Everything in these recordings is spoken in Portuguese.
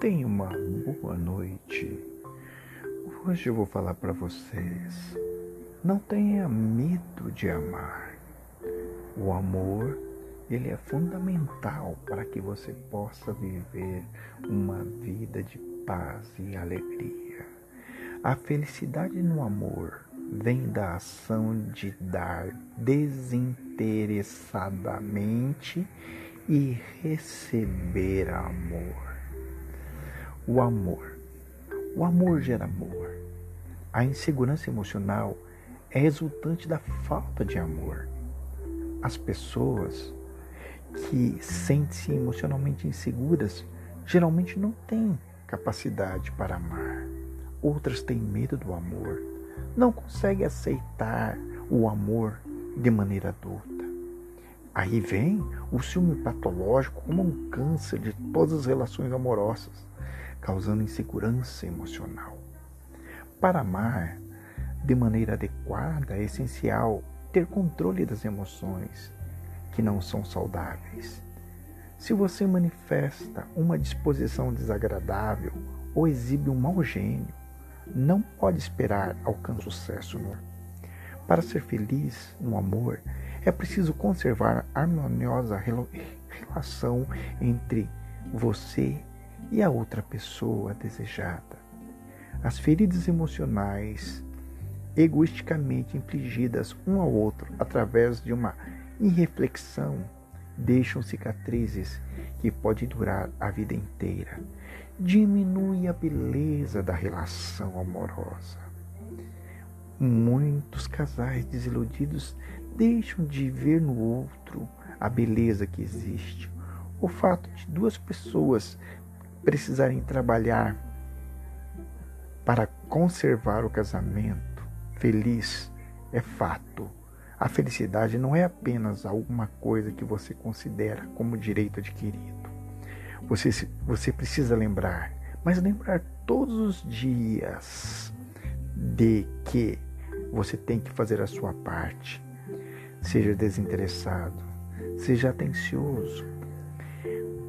Tenha uma boa noite. Hoje eu vou falar para vocês. Não tenha medo de amar. O amor, ele é fundamental para que você possa viver uma vida de paz e alegria. A felicidade no amor vem da ação de dar desinteressadamente e receber amor. O amor. O amor gera amor. A insegurança emocional é resultante da falta de amor. As pessoas que sentem-se emocionalmente inseguras geralmente não têm capacidade para amar. Outras têm medo do amor, não conseguem aceitar o amor de maneira adulta. Aí vem o ciúme patológico como um câncer de todas as relações amorosas, causando insegurança emocional. Para amar de maneira adequada é essencial ter controle das emoções que não são saudáveis. Se você manifesta uma disposição desagradável ou exibe um mau gênio, não pode esperar alcançar sucesso no Para ser feliz no amor, é preciso conservar a harmoniosa relação entre você e a outra pessoa desejada. As feridas emocionais egoisticamente infligidas um ao outro através de uma irreflexão deixam cicatrizes que podem durar a vida inteira. Diminui a beleza da relação amorosa. Muitos casais desiludidos deixam de ver no outro a beleza que existe. O fato de duas pessoas precisarem trabalhar para conservar o casamento feliz é fato. A felicidade não é apenas alguma coisa que você considera como direito adquirido. Você, você precisa lembrar, mas lembrar todos os dias de que você tem que fazer a sua parte. Seja desinteressado, seja atencioso.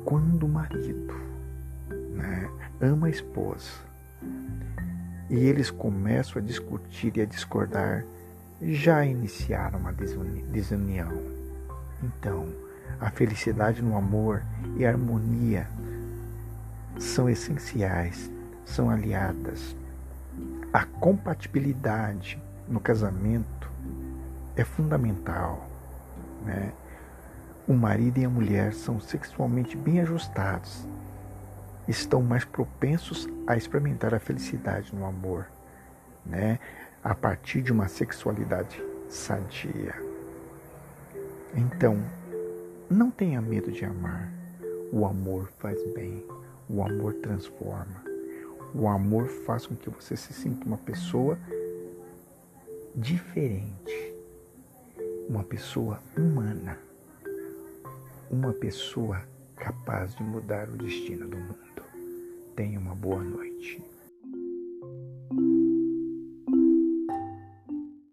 Quando o marido né, ama a esposa e eles começam a discutir e a discordar, já iniciaram uma desunião. Então, a felicidade no amor e a harmonia são essenciais, são aliadas. A compatibilidade no casamento é fundamental. Né? O marido e a mulher são sexualmente bem ajustados, estão mais propensos a experimentar a felicidade no amor, né? a partir de uma sexualidade sadia. Então, não tenha medo de amar. O amor faz bem, o amor transforma. O amor faz com que você se sinta uma pessoa diferente, uma pessoa humana, uma pessoa capaz de mudar o destino do mundo. Tenha uma boa noite.